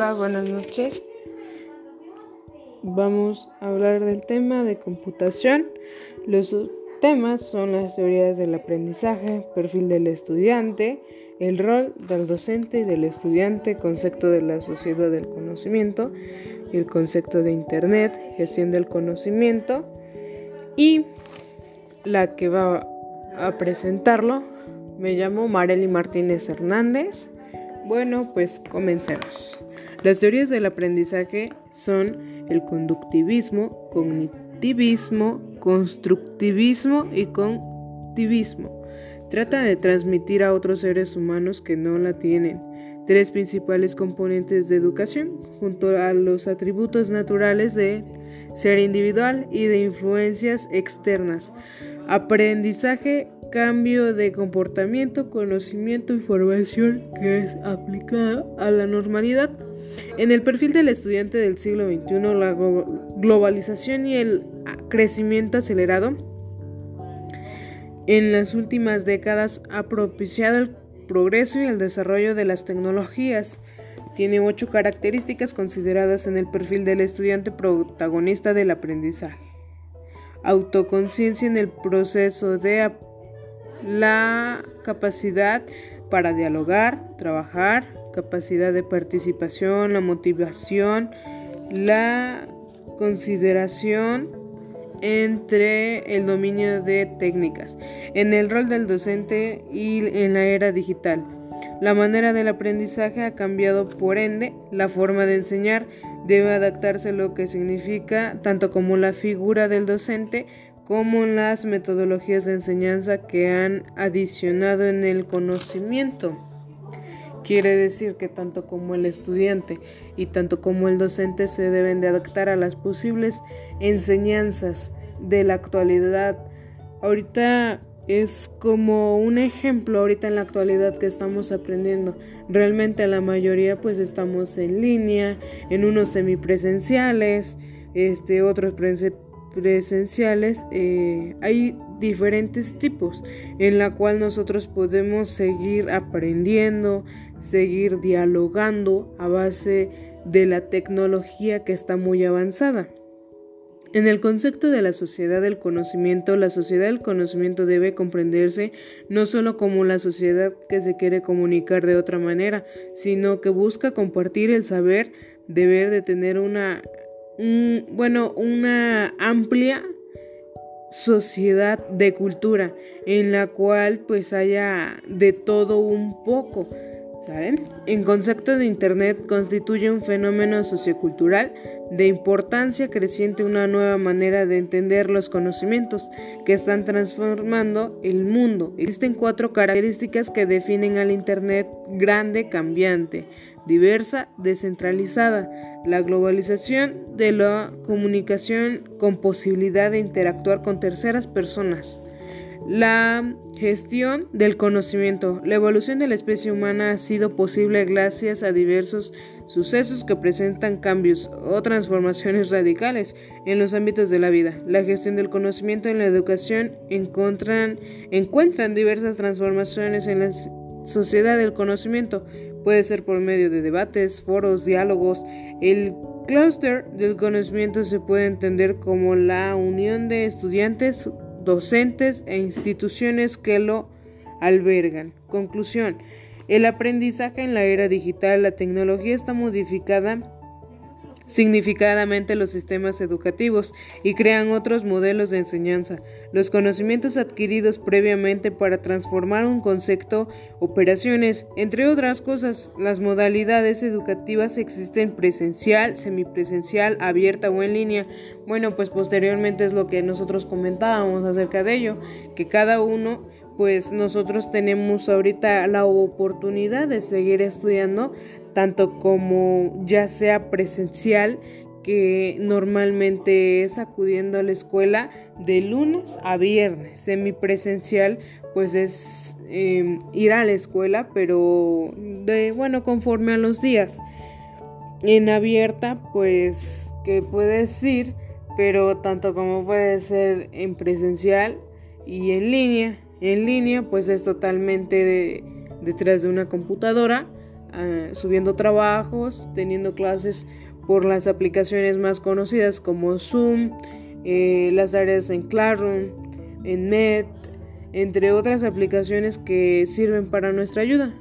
Hola, buenas noches. Vamos a hablar del tema de computación. Los temas son las teorías del aprendizaje, perfil del estudiante, el rol del docente y del estudiante, concepto de la sociedad del conocimiento, el concepto de Internet, gestión del conocimiento y la que va a presentarlo me llamo Marely Martínez Hernández. Bueno, pues comencemos. Las teorías del aprendizaje son el conductivismo, cognitivismo, constructivismo y contivismo. Trata de transmitir a otros seres humanos que no la tienen tres principales componentes de educación, junto a los atributos naturales de ser individual y de influencias externas. Aprendizaje cambio de comportamiento, conocimiento y formación que es aplicada a la normalidad. En el perfil del estudiante del siglo XXI, la globalización y el crecimiento acelerado en las últimas décadas ha propiciado el progreso y el desarrollo de las tecnologías. Tiene ocho características consideradas en el perfil del estudiante protagonista del aprendizaje. Autoconciencia en el proceso de la capacidad para dialogar, trabajar, capacidad de participación, la motivación, la consideración entre el dominio de técnicas, en el rol del docente y en la era digital. La manera del aprendizaje ha cambiado, por ende, la forma de enseñar debe adaptarse a lo que significa tanto como la figura del docente como las metodologías de enseñanza que han adicionado en el conocimiento. Quiere decir que tanto como el estudiante y tanto como el docente se deben de adaptar a las posibles enseñanzas de la actualidad. Ahorita es como un ejemplo ahorita en la actualidad que estamos aprendiendo. Realmente la mayoría pues estamos en línea, en unos semipresenciales, este otros presenciales eh, hay diferentes tipos en la cual nosotros podemos seguir aprendiendo, seguir dialogando a base de la tecnología que está muy avanzada. En el concepto de la sociedad del conocimiento, la sociedad del conocimiento debe comprenderse no solo como la sociedad que se quiere comunicar de otra manera, sino que busca compartir el saber, deber de tener una bueno, una amplia sociedad de cultura en la cual pues haya de todo un poco. ¿Saben? En concepto de Internet constituye un fenómeno sociocultural de importancia creciente, una nueva manera de entender los conocimientos que están transformando el mundo. Existen cuatro características que definen al Internet grande, cambiante, diversa, descentralizada, la globalización de la comunicación con posibilidad de interactuar con terceras personas. La gestión del conocimiento. La evolución de la especie humana ha sido posible gracias a diversos sucesos que presentan cambios o transformaciones radicales en los ámbitos de la vida. La gestión del conocimiento en la educación encuentran, encuentran diversas transformaciones en la sociedad del conocimiento. Puede ser por medio de debates, foros, diálogos. El clúster del conocimiento se puede entender como la unión de estudiantes docentes e instituciones que lo albergan. Conclusión. El aprendizaje en la era digital, la tecnología está modificada significadamente los sistemas educativos y crean otros modelos de enseñanza. Los conocimientos adquiridos previamente para transformar un concepto, operaciones, entre otras cosas, las modalidades educativas existen presencial, semipresencial, abierta o en línea. Bueno, pues posteriormente es lo que nosotros comentábamos acerca de ello, que cada uno pues nosotros tenemos ahorita la oportunidad de seguir estudiando tanto como ya sea presencial, que normalmente es acudiendo a la escuela de lunes a viernes. Semipresencial, pues es em, ir a la escuela, pero de bueno, conforme a los días. En abierta, pues que puedes ir, pero tanto como puede ser en presencial y en línea. En línea, pues es totalmente detrás de una computadora ah, subiendo trabajos, teniendo clases por las aplicaciones más conocidas como Zoom, eh, las áreas en Classroom, en Met, entre otras aplicaciones que sirven para nuestra ayuda.